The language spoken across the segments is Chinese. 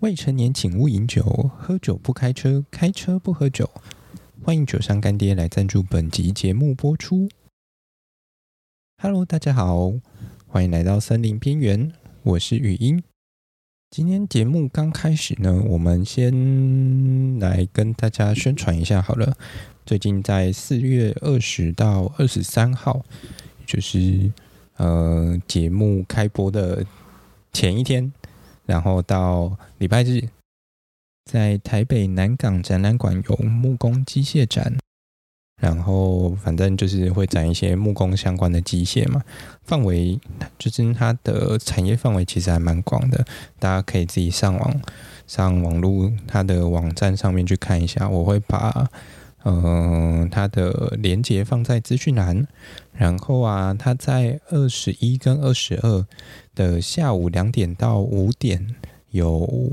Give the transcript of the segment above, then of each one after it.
未成年请勿饮酒，喝酒不开车，开车不喝酒。欢迎酒商干爹来赞助本集节目播出。Hello，大家好，欢迎来到森林边缘，我是语音。今天节目刚开始呢，我们先来跟大家宣传一下好了。最近在四月二十到二十三号，就是呃节目开播的前一天。然后到礼拜日，在台北南港展览馆有木工机械展，然后反正就是会展一些木工相关的机械嘛，范围就是它的产业范围其实还蛮广的，大家可以自己上网上网络它的网站上面去看一下，我会把。嗯，它的连接放在资讯栏，然后啊，它在二十一跟二十二的下午两点到五点有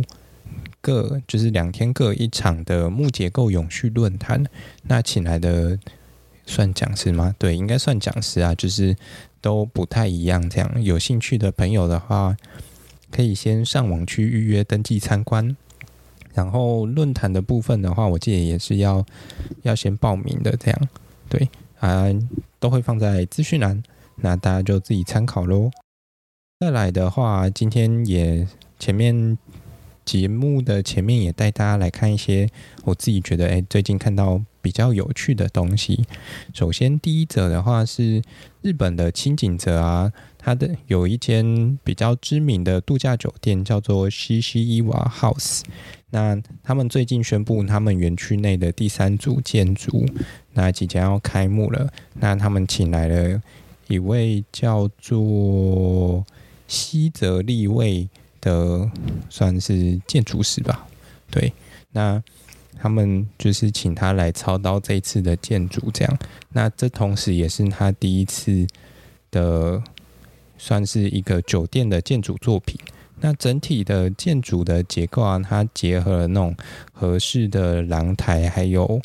各就是两天各一场的木结构永续论坛。那请来的算讲师吗？对，应该算讲师啊，就是都不太一样。这样有兴趣的朋友的话，可以先上网去预约登记参观。然后论坛的部分的话，我记得也是要要先报名的，这样对啊，都会放在资讯栏，那大家就自己参考喽。再来的话，今天也前面节目的前面也带大家来看一些我自己觉得哎，最近看到比较有趣的东西。首先第一则的话是日本的清井泽啊，它的有一间比较知名的度假酒店叫做西西伊瓦 House。那他们最近宣布，他们园区内的第三组建筑，那即将要开幕了。那他们请来了一位叫做西泽立卫的，算是建筑师吧。对，那他们就是请他来操刀这一次的建筑，这样。那这同时也是他第一次的，算是一个酒店的建筑作品。那整体的建筑的结构啊，它结合了那种合适的阳台，还有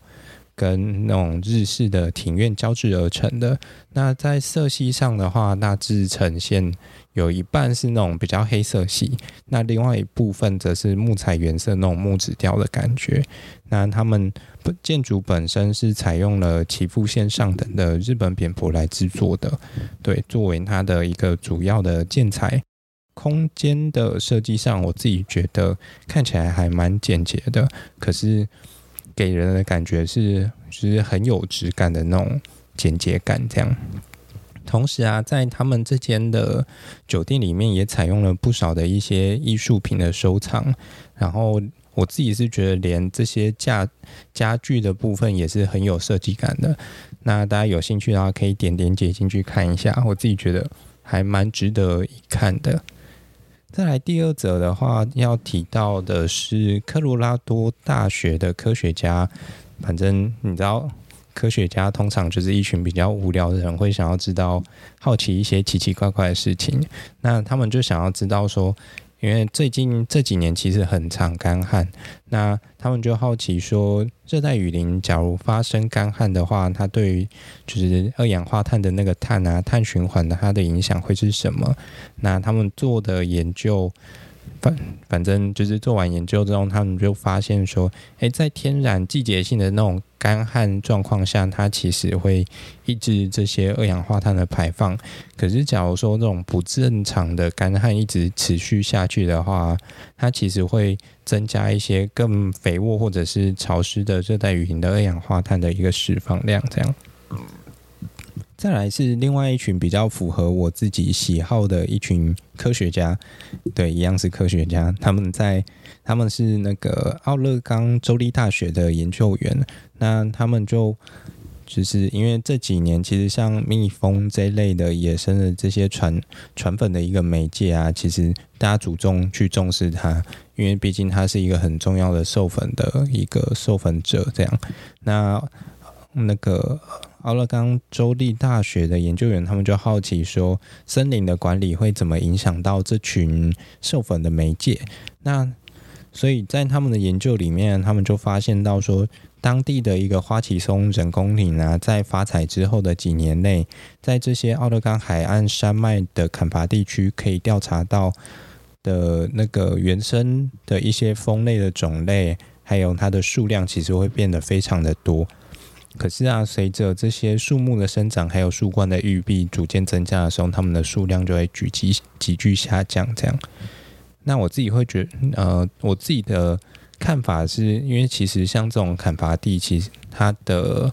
跟那种日式的庭院交织而成的。那在色系上的话，大致呈现有一半是那种比较黑色系，那另外一部分则是木材原色那种木质调的感觉。那他们建筑本身是采用了岐阜县上等的日本扁柏来制作的，对，作为它的一个主要的建材。空间的设计上，我自己觉得看起来还蛮简洁的，可是给人的感觉是就是很有质感的那种简洁感。这样，同时啊，在他们这间的酒店里面也采用了不少的一些艺术品的收藏。然后我自己是觉得，连这些家家具的部分也是很有设计感的。那大家有兴趣的话，可以点点点进去看一下。我自己觉得还蛮值得一看的。再来第二则的话，要提到的是科罗拉多大学的科学家。反正你知道，科学家通常就是一群比较无聊的人，会想要知道、好奇一些奇奇怪怪的事情。那他们就想要知道说。因为最近这几年其实很常干旱，那他们就好奇说，热带雨林假如发生干旱的话，它对于就是二氧化碳的那个碳啊，碳循环的它的影响会是什么？那他们做的研究。反反正就是做完研究之后，他们就发现说，诶，在天然季节性的那种干旱状况下，它其实会抑制这些二氧化碳的排放。可是，假如说这种不正常的干旱一直持续下去的话，它其实会增加一些更肥沃或者是潮湿的热带雨林的二氧化碳的一个释放量，这样。再来是另外一群比较符合我自己喜好的一群科学家，对，一样是科学家。他们在他们是那个奥勒冈州立大学的研究员，那他们就就是因为这几年其实像蜜蜂这类的野生的这些传传粉的一个媒介啊，其实大家主动去重视它，因为毕竟它是一个很重要的授粉的一个授粉者，这样。那那个。奥勒冈州立大学的研究员，他们就好奇说，森林的管理会怎么影响到这群授粉的媒介？那所以在他们的研究里面，他们就发现到说，当地的一个花旗松人工林啊，在发采之后的几年内，在这些奥勒冈海岸山脉的砍伐地区，可以调查到的那个原生的一些蜂类的种类，还有它的数量，其实会变得非常的多。可是啊，随着这些树木的生长，还有树冠的育碧逐渐增加的时候，它们的数量就会急剧急剧下降。这样，那我自己会觉得，呃，我自己的看法是因为其实像这种砍伐地，其实它的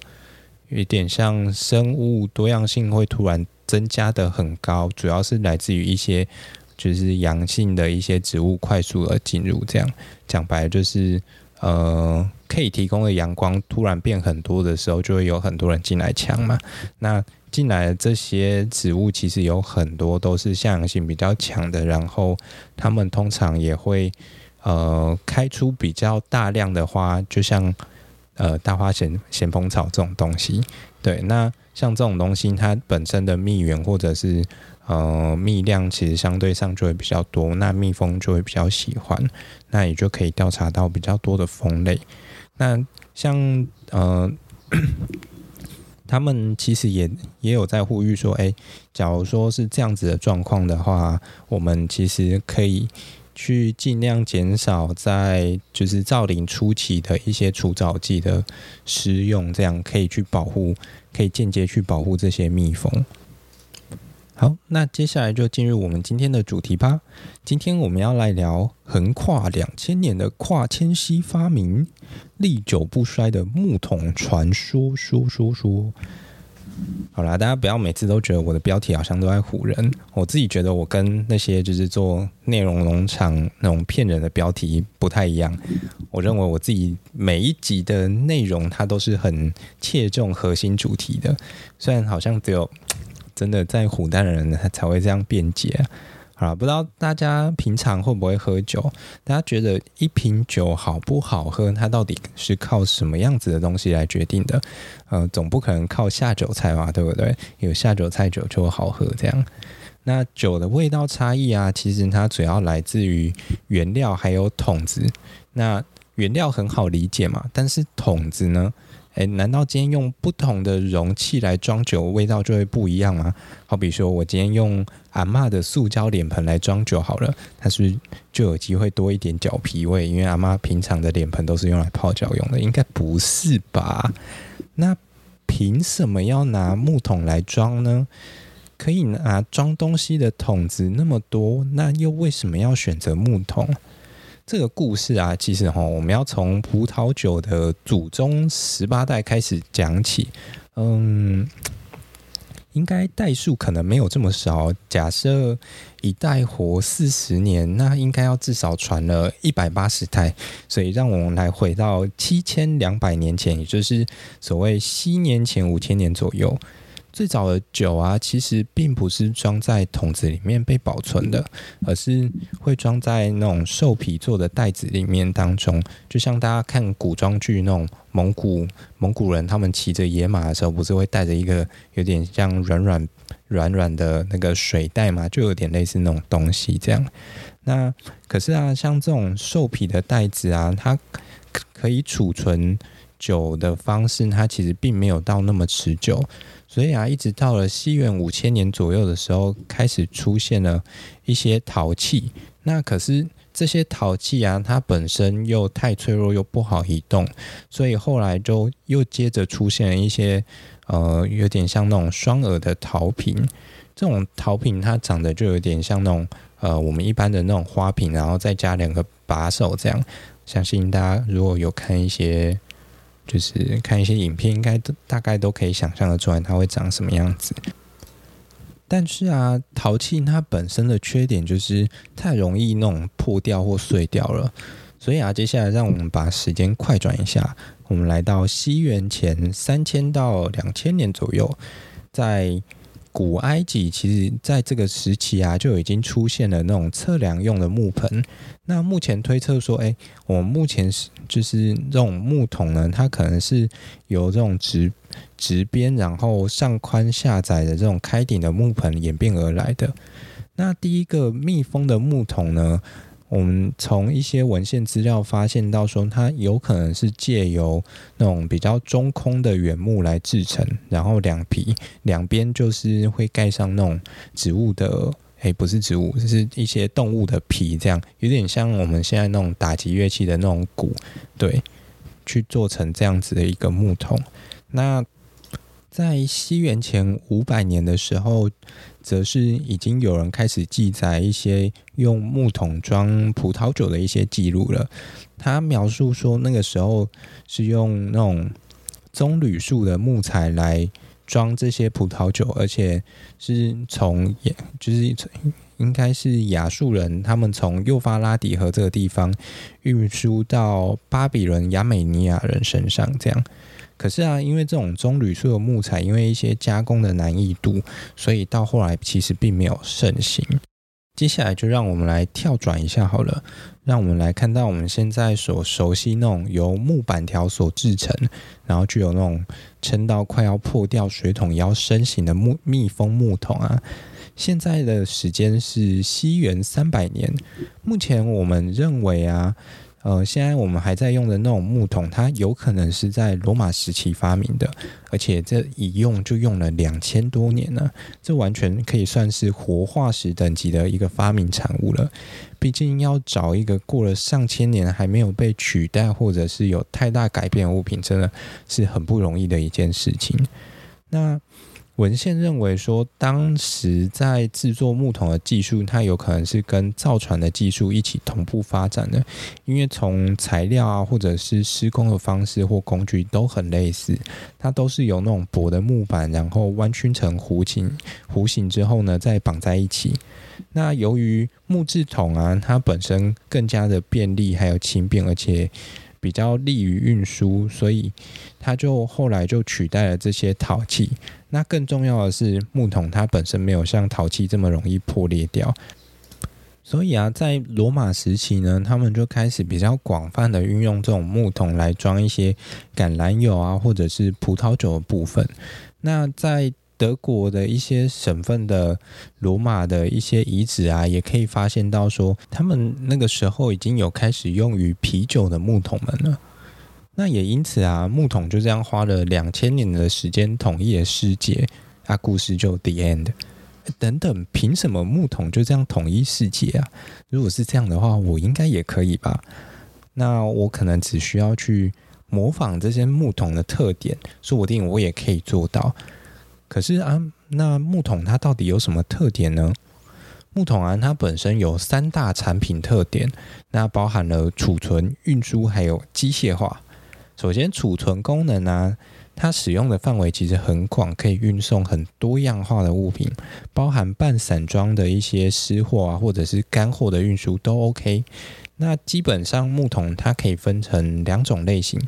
有点像生物多样性会突然增加的很高，主要是来自于一些就是阳性的一些植物快速的进入。这样讲白了就是。呃，可以提供的阳光突然变很多的时候，就会有很多人进来抢嘛。那进来的这些植物，其实有很多都是向阳性比较强的，然后它们通常也会呃开出比较大量的花，就像呃大花咸咸丰草这种东西。对，那像这种东西，它本身的蜜源或者是呃，蜜量其实相对上就会比较多，那蜜蜂就会比较喜欢，那也就可以调查到比较多的蜂类。那像呃，他们其实也也有在呼吁说，哎、假如说是这样子的状况的话，我们其实可以去尽量减少在就是造林初期的一些除藻剂的施用，这样可以去保护，可以间接去保护这些蜜蜂。好，那接下来就进入我们今天的主题吧。今天我们要来聊横跨两千年的跨千禧发明，历久不衰的木桶传说。说说说，好啦，大家不要每次都觉得我的标题好像都在唬人。我自己觉得我跟那些就是做内容农场那种骗人的标题不太一样。我认为我自己每一集的内容它都是很切中核心主题的，虽然好像只有。真的在虎丹的人，他才会这样辩解。好了，不知道大家平常会不会喝酒？大家觉得一瓶酒好不好喝，它到底是靠什么样子的东西来决定的？呃，总不可能靠下酒菜嘛，对不对？有下酒菜酒就好喝这样。那酒的味道差异啊，其实它主要来自于原料还有桶子。那原料很好理解嘛，但是桶子呢？诶，难道今天用不同的容器来装酒，味道就会不一样吗？好比说，我今天用阿嬷的塑胶脸盆来装酒好了，它是就有机会多一点脚皮味？因为阿嬷平常的脸盆都是用来泡脚用的，应该不是吧？那凭什么要拿木桶来装呢？可以拿装东西的桶子那么多，那又为什么要选择木桶？这个故事啊，其实哈，我们要从葡萄酒的祖宗十八代开始讲起。嗯，应该代数可能没有这么少。假设一代活四十年，那应该要至少传了一百八十代。所以，让我们来回到七千两百年前，也就是所谓西年前五千年左右。最早的酒啊，其实并不是装在桶子里面被保存的，而是会装在那种兽皮做的袋子里面当中。就像大家看古装剧那种蒙古蒙古人，他们骑着野马的时候，不是会带着一个有点像软软软软的那个水袋嘛？就有点类似那种东西这样。那可是啊，像这种兽皮的袋子啊，它可以储存酒的方式，它其实并没有到那么持久。所以啊，一直到了西元五千年左右的时候，开始出现了一些陶器。那可是这些陶器啊，它本身又太脆弱又不好移动，所以后来就又接着出现了一些呃，有点像那种双耳的陶瓶。这种陶瓶它长得就有点像那种呃，我们一般的那种花瓶，然后再加两个把手这样。相信大家如果有看一些。就是看一些影片，应该都大概都可以想象的出来它会长什么样子。但是啊，陶器它本身的缺点就是太容易弄破掉或碎掉了。所以啊，接下来让我们把时间快转一下，我们来到西元前三千到两千年左右，在。古埃及其实在这个时期啊，就已经出现了那种测量用的木盆。那目前推测说，哎，我目前是就是这种木桶呢，它可能是由这种直直边，然后上宽下窄的这种开顶的木盆演变而来的。那第一个密封的木桶呢，我们从一些文献资料发现到说，它有可能是借由那种比较中空的原木来制成，然后两皮两边就是会盖上那种植物的诶、不是植物，就是一些动物的皮，这样有点像我们现在那种打击乐器的那种鼓，对，去做成这样子的一个木桶。那在西元前五百年的时候，则是已经有人开始记载一些用木桶装葡萄酒的一些记录了。他描述说，那个时候是用那种棕榈树的木材来装这些葡萄酒，而且是从也就是应该是亚述人他们从幼发拉底河这个地方运输到巴比伦亚美尼亚人身上，这样。可是啊，因为这种棕榈树的木材，因为一些加工的难易度，所以到后来其实并没有盛行。接下来就让我们来跳转一下好了，让我们来看到我们现在所熟悉那种由木板条所制成，然后具有那种撑到快要破掉水桶腰身形的木密封木桶啊。现在的时间是西元三百年，目前我们认为啊。呃，现在我们还在用的那种木桶，它有可能是在罗马时期发明的，而且这一用就用了两千多年了，这完全可以算是活化石等级的一个发明产物了。毕竟要找一个过了上千年还没有被取代或者是有太大改变的物品，真的是很不容易的一件事情。那。文献认为说，当时在制作木桶的技术，它有可能是跟造船的技术一起同步发展的，因为从材料啊，或者是施工的方式或工具都很类似，它都是由那种薄的木板，然后弯曲成弧形，弧形之后呢，再绑在一起。那由于木质桶啊，它本身更加的便利，还有轻便，而且比较利于运输，所以它就后来就取代了这些陶器。那更重要的是，木桶它本身没有像陶器这么容易破裂掉，所以啊，在罗马时期呢，他们就开始比较广泛的运用这种木桶来装一些橄榄油啊，或者是葡萄酒的部分。那在德国的一些省份的罗马的一些遗址啊，也可以发现到说，他们那个时候已经有开始用于啤酒的木桶们了。那也因此啊，木桶就这样花了两千年的时间统一了世界，啊，故事就 the end。等等，凭什么木桶就这样统一世界啊？如果是这样的话，我应该也可以吧？那我可能只需要去模仿这些木桶的特点，说不定我也可以做到。可是啊，那木桶它到底有什么特点呢？木桶啊，它本身有三大产品特点，那包含了储存、运输还有机械化。首先，储存功能啊，它使用的范围其实很广，可以运送很多样化的物品，包含半散装的一些湿货啊，或者是干货的运输都 OK。那基本上木桶它可以分成两种类型，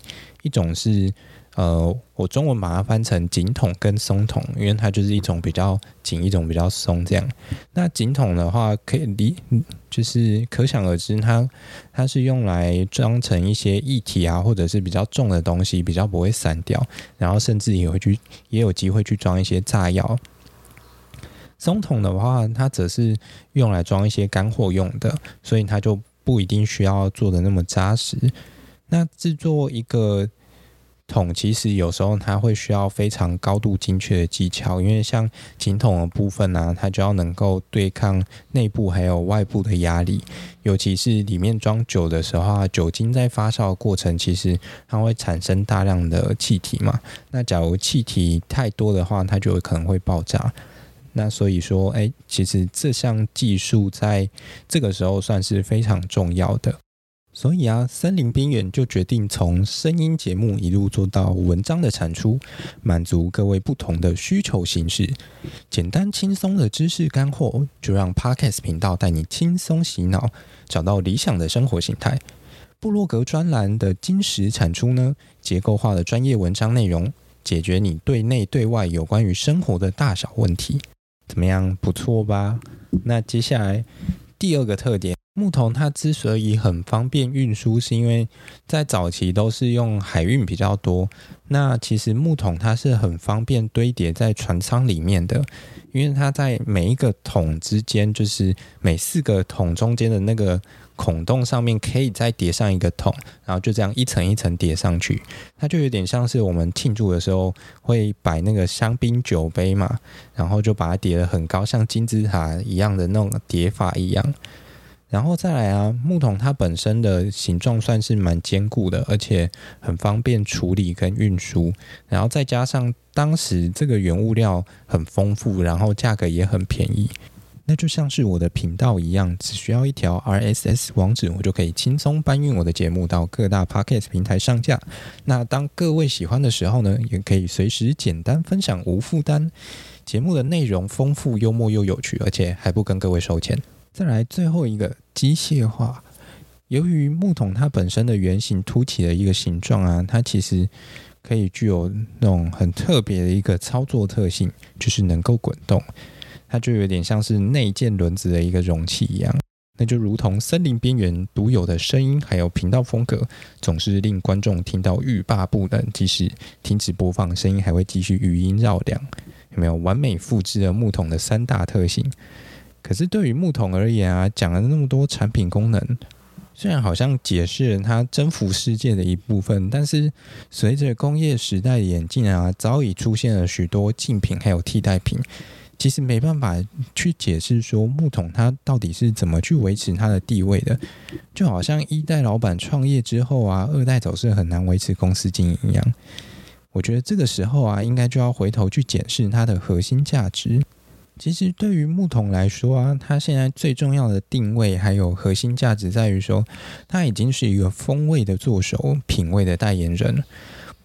一种是。呃，我中文把它翻成紧筒跟松筒，因为它就是一种比较紧，一种比较松这样。那紧筒的话，可以离，就是可想而知它，它是用来装成一些液体啊，或者是比较重的东西，比较不会散掉，然后甚至也会去，也有机会去装一些炸药。松筒的话，它则是用来装一些干货用的，所以它就不一定需要做的那么扎实。那制作一个。桶其实有时候它会需要非常高度精确的技巧，因为像紧筒的部分呢、啊，它就要能够对抗内部还有外部的压力，尤其是里面装酒的时候啊，酒精在发酵的过程，其实它会产生大量的气体嘛。那假如气体太多的话，它就有可能会爆炸。那所以说，哎，其实这项技术在这个时候算是非常重要的。所以啊，森林边缘就决定从声音节目一路做到文章的产出，满足各位不同的需求形式。简单轻松的知识干货，就让 Podcast 频道带你轻松洗脑，找到理想的生活形态。布洛格专栏的金石产出呢，结构化的专业文章内容，解决你对内对外有关于生活的大小问题。怎么样，不错吧？那接下来第二个特点。木桶它之所以很方便运输，是因为在早期都是用海运比较多。那其实木桶它是很方便堆叠在船舱里面的，因为它在每一个桶之间，就是每四个桶中间的那个孔洞上面，可以再叠上一个桶，然后就这样一层一层叠上去。它就有点像是我们庆祝的时候会摆那个香槟酒杯嘛，然后就把它叠得很高，像金字塔一样的那种叠法一样。然后再来啊，木桶它本身的形状算是蛮坚固的，而且很方便处理跟运输。然后再加上当时这个原物料很丰富，然后价格也很便宜，那就像是我的频道一样，只需要一条 RSS 网址，我就可以轻松搬运我的节目到各大 Podcast 平台上架。那当各位喜欢的时候呢，也可以随时简单分享，无负担。节目的内容丰富、幽默又有趣，而且还不跟各位收钱。再来最后一个机械化，由于木桶它本身的圆形凸起的一个形状啊，它其实可以具有那种很特别的一个操作特性，就是能够滚动，它就有点像是内建轮子的一个容器一样，那就如同森林边缘独有的声音，还有频道风格，总是令观众听到欲罢不能，即使停止播放，声音还会继续余音绕梁，有没有完美复制了木桶的三大特性？可是对于木桶而言啊，讲了那么多产品功能，虽然好像解释了它征服世界的一部分，但是随着工业时代的演进啊，早已出现了许多竞品还有替代品，其实没办法去解释说木桶它到底是怎么去维持它的地位的，就好像一代老板创业之后啊，二代总是很难维持公司经营一样。我觉得这个时候啊，应该就要回头去检视它的核心价值。其实对于木桶来说啊，它现在最重要的定位还有核心价值在于说，它已经是一个风味的作手、品味的代言人。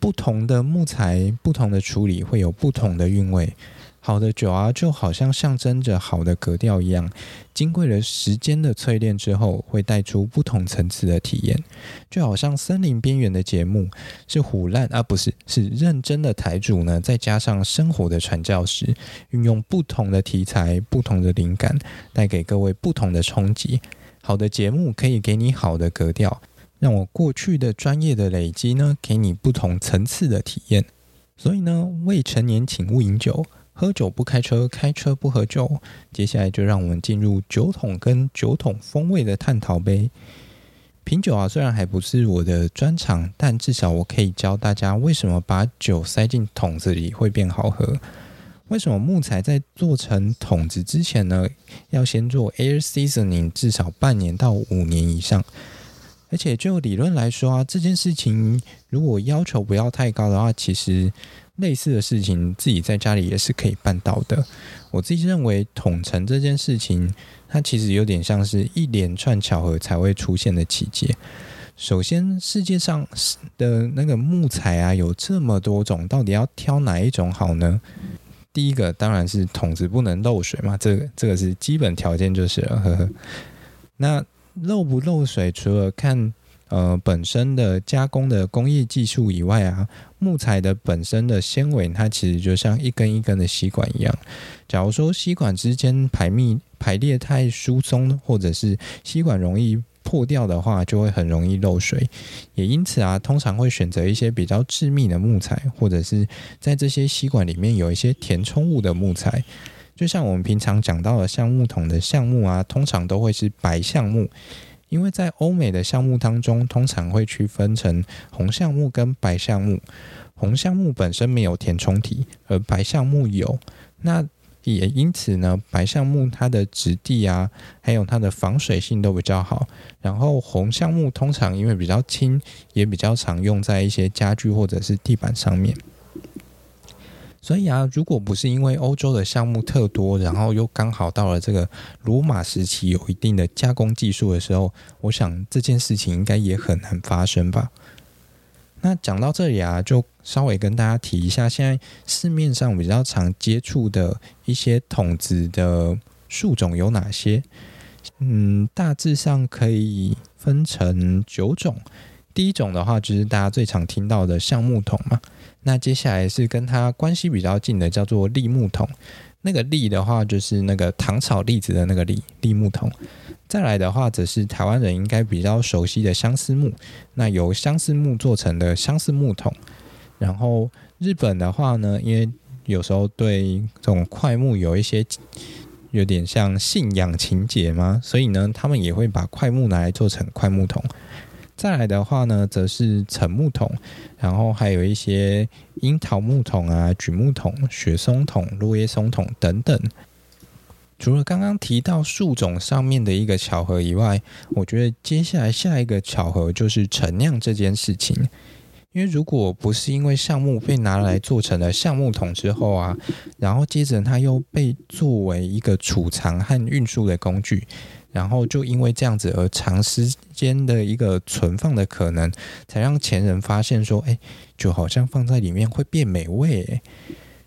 不同的木材、不同的处理，会有不同的韵味。好的酒啊，就好像象征着好的格调一样，经过了时间的淬炼之后，会带出不同层次的体验。就好像森林边缘的节目是唬烂啊，不是，是认真的台主呢，再加上生活的传教士，运用不同的题材、不同的灵感，带给各位不同的冲击。好的节目可以给你好的格调，让我过去的专业的累积呢，给你不同层次的体验。所以呢，未成年请勿饮酒。喝酒不开车，开车不喝酒。接下来就让我们进入酒桶跟酒桶风味的探讨呗。品酒啊，虽然还不是我的专长，但至少我可以教大家为什么把酒塞进桶子里会变好喝。为什么木材在做成桶子之前呢，要先做 air seasoning 至少半年到五年以上？而且就理论来说啊，这件事情如果要求不要太高的话，其实。类似的事情，自己在家里也是可以办到的。我自己认为，桶成这件事情，它其实有点像是一连串巧合才会出现的奇迹。首先，世界上的那个木材啊，有这么多种，到底要挑哪一种好呢？第一个当然是桶子不能漏水嘛，这个这个是基本条件就是了。呵呵。那漏不漏水，除了看。呃，本身的加工的工业技术以外啊，木材的本身的纤维，它其实就像一根一根的吸管一样。假如说吸管之间排密排列太疏松，或者是吸管容易破掉的话，就会很容易漏水。也因此啊，通常会选择一些比较致密的木材，或者是在这些吸管里面有一些填充物的木材。就像我们平常讲到的橡木桶的橡木啊，通常都会是白橡木。因为在欧美的橡木当中，通常会区分成红橡木跟白橡木。红橡木本身没有填充体，而白橡木有。那也因此呢，白橡木它的质地啊，还有它的防水性都比较好。然后红橡木通常因为比较轻，也比较常用在一些家具或者是地板上面。所以啊，如果不是因为欧洲的项目特多，然后又刚好到了这个罗马时期有一定的加工技术的时候，我想这件事情应该也很难发生吧。那讲到这里啊，就稍微跟大家提一下，现在市面上比较常接触的一些桶子的树种有哪些？嗯，大致上可以分成九种。第一种的话，就是大家最常听到的橡木桶嘛。那接下来是跟它关系比较近的，叫做櫟木桶。那个栗的话，就是那个糖炒栗子的那个栗栗木桶。再来的话，则是台湾人应该比较熟悉的相思木，那由相思木做成的相思木桶。然后日本的话呢，因为有时候对这种快木有一些有点像信仰情节嘛，所以呢，他们也会把快木拿来做成快木桶。再来的话呢，则是橙木桶，然后还有一些樱桃木桶啊、榉木桶、雪松桶、落叶松桶等等。除了刚刚提到树种上面的一个巧合以外，我觉得接下来下一个巧合就是陈酿这件事情。因为如果不是因为橡木被拿来做成了橡木桶之后啊，然后接着它又被作为一个储藏和运输的工具，然后就因为这样子而长时间的一个存放的可能，才让前人发现说，哎，就好像放在里面会变美味。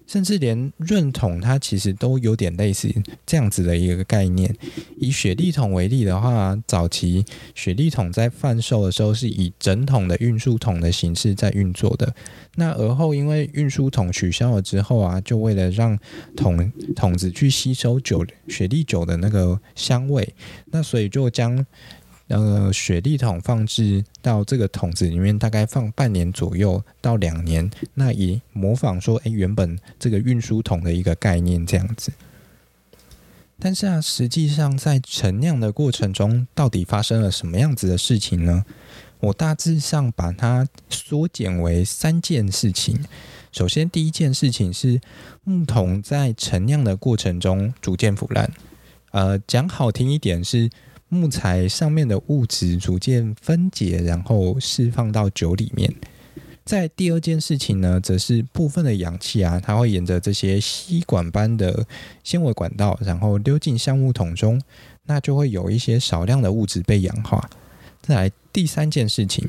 甚至连润桶，它其实都有点类似这样子的一个概念。以雪莉桶为例的话，早期雪莉桶在贩售的时候是以整桶的运输桶的形式在运作的。那而后因为运输桶取消了之后啊，就为了让桶桶子去吸收酒雪莉酒的那个香味，那所以就将。呃，雪地桶放置到这个桶子里面，大概放半年左右到两年。那以模仿说，哎，原本这个运输桶的一个概念这样子。但是啊，实际上在陈酿的过程中，到底发生了什么样子的事情呢？我大致上把它缩减为三件事情。首先，第一件事情是木桶在陈酿的过程中逐渐腐烂。呃，讲好听一点是。木材上面的物质逐渐分解，然后释放到酒里面。在第二件事情呢，则是部分的氧气啊，它会沿着这些吸管般的纤维管道，然后溜进橡木桶中，那就会有一些少量的物质被氧化。再来第三件事情，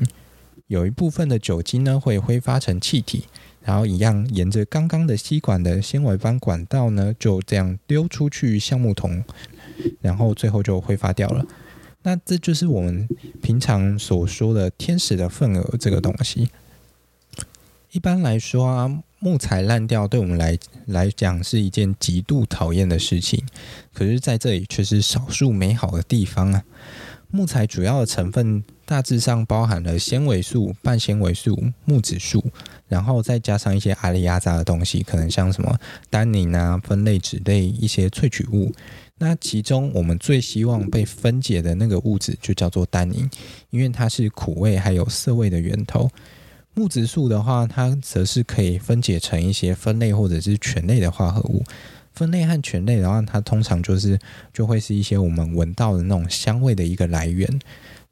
有一部分的酒精呢会挥发成气体，然后一样沿着刚刚的吸管的纤维般管道呢，就这样溜出去橡木桶。然后最后就挥发掉了。那这就是我们平常所说的天使的份额这个东西。一般来说啊，木材烂掉对我们来来讲是一件极度讨厌的事情。可是在这里却是少数美好的地方啊。木材主要的成分大致上包含了纤维素、半纤维素、木质素，然后再加上一些阿里亚杂的东西，可能像什么单宁啊、酚类、脂类一些萃取物。那其中我们最希望被分解的那个物质就叫做单宁，因为它是苦味还有涩味的源头。木质素的话，它则是可以分解成一些酚类或者是醛类的化合物。分类和醛类的话，它通常就是就会是一些我们闻到的那种香味的一个来源。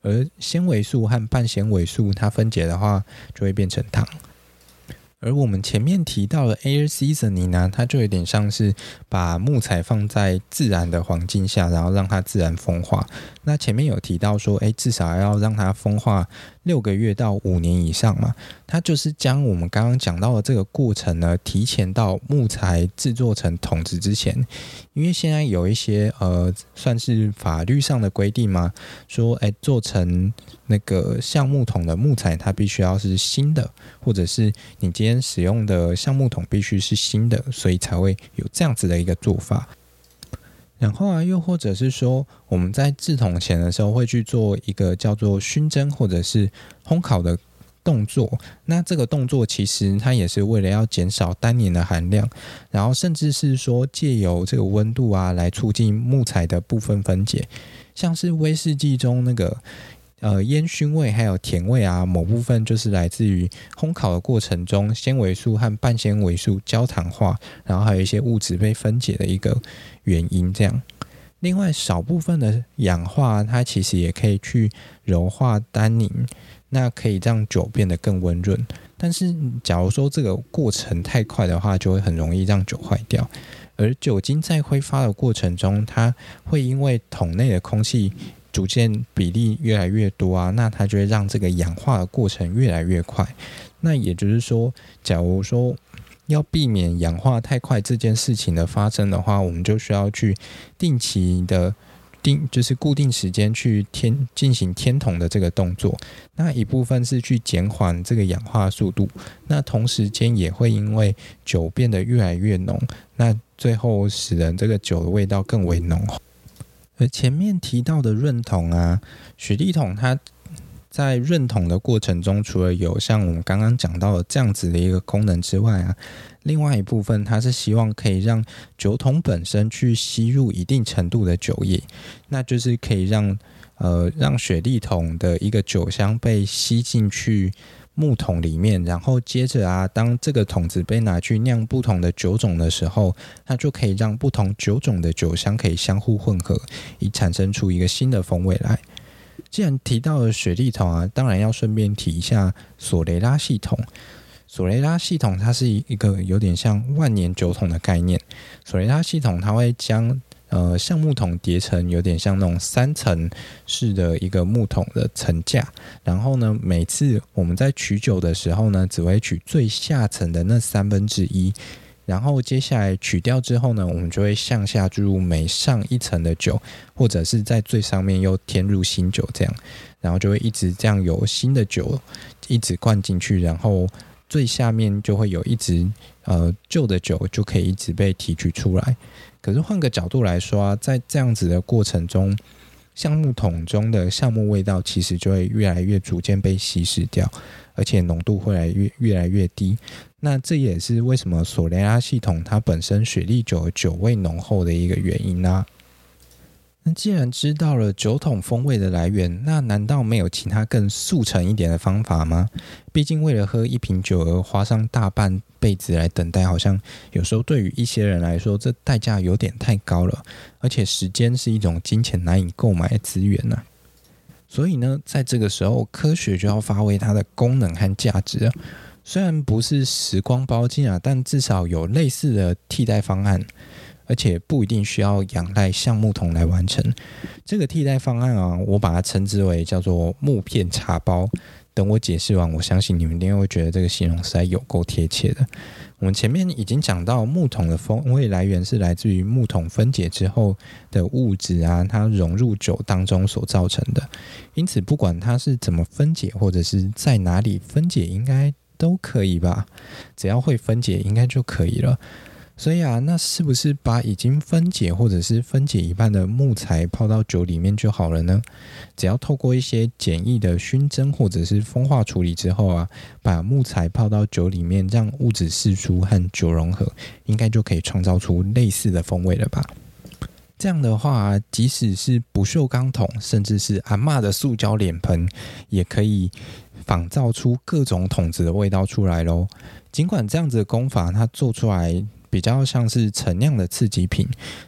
而纤维素和半纤维素，它分解的话就会变成糖。而我们前面提到的 air seasoning 呢，它就有点像是把木材放在自然的环境下，然后让它自然风化。那前面有提到说，诶，至少要让它风化六个月到五年以上嘛。它就是将我们刚刚讲到的这个过程呢，提前到木材制作成桶子之前。因为现在有一些呃，算是法律上的规定嘛，说，诶，做成那个橡木桶的木材，它必须要是新的，或者是你今天使用的橡木桶必须是新的，所以才会有这样子的一个做法。然后啊，又或者是说，我们在制桶前的时候会去做一个叫做熏蒸或者是烘烤的动作。那这个动作其实它也是为了要减少单宁的含量，然后甚至是说借由这个温度啊来促进木材的部分分解。像是威士忌中那个呃烟熏味还有甜味啊，某部分就是来自于烘烤的过程中纤维素和半纤维素焦糖化，然后还有一些物质被分解的一个。原因这样，另外少部分的氧化，它其实也可以去柔化单宁，那可以让酒变得更温润。但是，假如说这个过程太快的话，就会很容易让酒坏掉。而酒精在挥发的过程中，它会因为桶内的空气逐渐比例越来越多啊，那它就会让这个氧化的过程越来越快。那也就是说，假如说。要避免氧化太快这件事情的发生的话，我们就需要去定期的定，就是固定时间去添进行添桶的这个动作。那一部分是去减缓这个氧化速度，那同时间也会因为酒变得越来越浓，那最后使人这个酒的味道更为浓厚。而前面提到的润桶啊，雪地桶它在润桶的过程中，除了有像我们刚刚讲到的这样子的一个功能之外啊，另外一部分它是希望可以让酒桶本身去吸入一定程度的酒液，那就是可以让呃让雪地桶的一个酒香被吸进去。木桶里面，然后接着啊，当这个桶子被拿去酿不同的酒种的时候，它就可以让不同酒种的酒香可以相互混合，以产生出一个新的风味来。既然提到了雪莉桶啊，当然要顺便提一下索雷拉系统。索雷拉系统它是一个有点像万年酒桶的概念。索雷拉系统它会将呃，橡木桶叠成有点像那种三层式的一个木桶的层架，然后呢，每次我们在取酒的时候呢，只会取最下层的那三分之一，然后接下来取掉之后呢，我们就会向下注入每上一层的酒，或者是在最上面又添入新酒，这样，然后就会一直这样有新的酒一直灌进去，然后最下面就会有一直呃旧的酒就可以一直被提取出来。可是换个角度来说啊，在这样子的过程中，橡木桶中的橡木味道其实就会越来越逐渐被稀释掉，而且浓度会来越越来越低。那这也是为什么索雷拉系统它本身雪莉酒酒味浓厚的一个原因啊。那既然知道了酒桶风味的来源，那难道没有其他更速成一点的方法吗？毕竟为了喝一瓶酒而花上大半辈子来等待，好像有时候对于一些人来说，这代价有点太高了。而且时间是一种金钱难以购买的资源呐。所以呢，在这个时候，科学就要发挥它的功能和价值。虽然不是时光包金啊，但至少有类似的替代方案。而且不一定需要仰赖橡木桶来完成这个替代方案啊，我把它称之为叫做木片茶包。等我解释完，我相信你们一定会觉得这个形容实在有够贴切的。我们前面已经讲到，木桶的风味来源是来自于木桶分解之后的物质啊，它融入酒当中所造成的。因此，不管它是怎么分解，或者是在哪里分解，应该都可以吧？只要会分解，应该就可以了。所以啊，那是不是把已经分解或者是分解一半的木材泡到酒里面就好了呢？只要透过一些简易的熏蒸或者是风化处理之后啊，把木材泡到酒里面，让物质释出和酒融合，应该就可以创造出类似的风味了吧？这样的话，即使是不锈钢桶，甚至是阿嬷的塑胶脸盆，也可以仿造出各种桶子的味道出来喽。尽管这样子的工法，它做出来。比较像是陈酿的刺激品，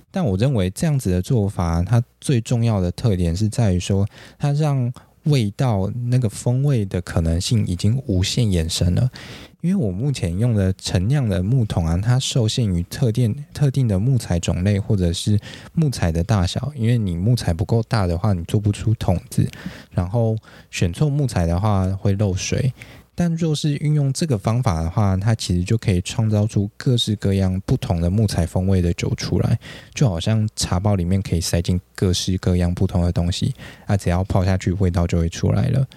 但我认为这样子的做法，它最重要的特点是在于说，它让味道那个风味的可能性已经无限延伸了。因为我目前用的陈酿的木桶啊，它受限于特定特定的木材种类或者是木材的大小，因为你木材不够大的话，你做不出桶子，然后选错木材的话会漏水。但若是运用这个方法的话，它其实就可以创造出各式各样不同的木材风味的酒出来，就好像茶包里面可以塞进各式各样不同的东西，啊，只要泡下去，味道就会出来了。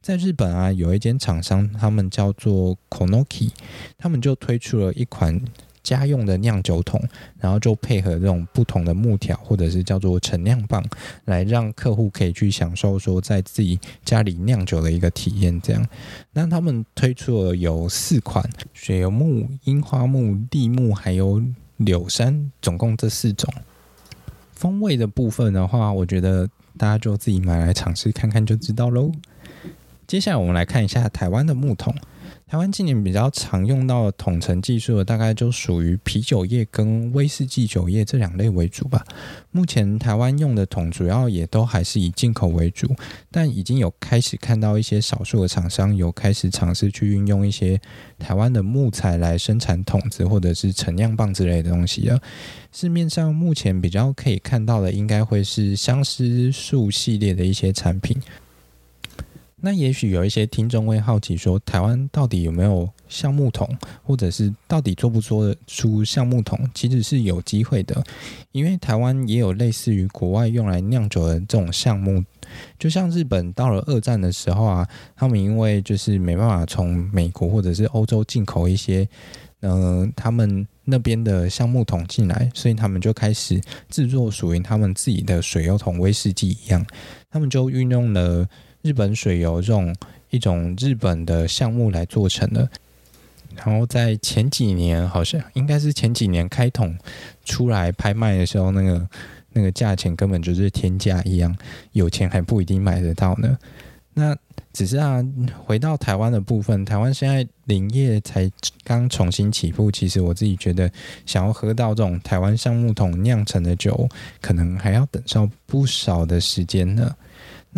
在日本啊，有一间厂商，他们叫做 Konoki，他们就推出了一款。家用的酿酒桶，然后就配合这种不同的木条，或者是叫做陈酿棒，来让客户可以去享受说在自己家里酿酒的一个体验。这样，那他们推出了有四款：雪油木、樱花木、栗木，还有柳杉，总共这四种。风味的部分的话，我觉得大家就自己买来尝试看看就知道喽。接下来我们来看一下台湾的木桶。台湾近年比较常用到的桶陈技术的，大概就属于啤酒业跟威士忌酒业这两类为主吧。目前台湾用的桶主要也都还是以进口为主，但已经有开始看到一些少数的厂商有开始尝试去运用一些台湾的木材来生产桶子或者是陈酿棒之类的东西了。市面上目前比较可以看到的，应该会是相思树系列的一些产品。那也许有一些听众会好奇说，台湾到底有没有橡木桶，或者是到底做不做出橡木桶？其实是有机会的，因为台湾也有类似于国外用来酿酒的这种橡木，就像日本到了二战的时候啊，他们因为就是没办法从美国或者是欧洲进口一些，嗯、呃，他们那边的橡木桶进来，所以他们就开始制作属于他们自己的水油桶威士忌一样，他们就运用了日本水油这种一种日本的项目来做成的。然后在前几年，好像应该是前几年开桶出来拍卖的时候，那个那个价钱根本就是天价一样，有钱还不一定买得到呢。那只是啊，回到台湾的部分，台湾现在林业才刚重新起步，其实我自己觉得，想要喝到这种台湾橡木桶酿成的酒，可能还要等上不少的时间呢。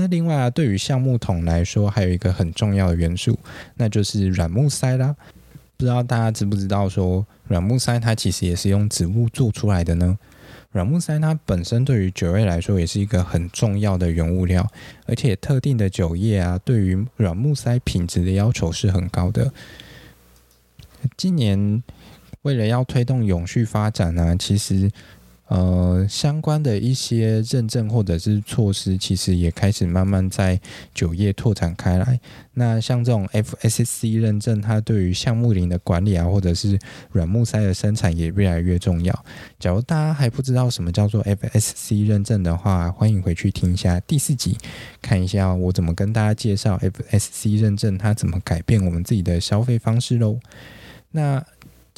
那另外啊，对于橡木桶来说，还有一个很重要的元素，那就是软木塞啦。不知道大家知不知道说，软木塞它其实也是用植物做出来的呢。软木塞它本身对于酒类来说也是一个很重要的原物料，而且特定的酒业啊，对于软木塞品质的要求是很高的。今年为了要推动永续发展呢、其实。呃，相关的一些认证或者是措施，其实也开始慢慢在酒业拓展开来。那像这种 FSC 认证，它对于橡木林的管理啊，或者是软木塞的生产也越来越重要。假如大家还不知道什么叫做 FSC 认证的话，欢迎回去听一下第四集，看一下我怎么跟大家介绍 FSC 认证，它怎么改变我们自己的消费方式喽。那。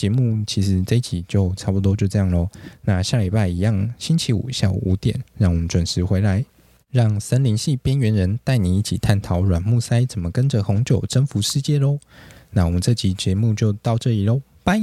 节目其实这一集就差不多就这样喽。那下礼拜一样，星期五下午五点，让我们准时回来，让森林系边缘人带你一起探讨软木塞怎么跟着红酒征服世界喽。那我们这集节目就到这里喽，拜。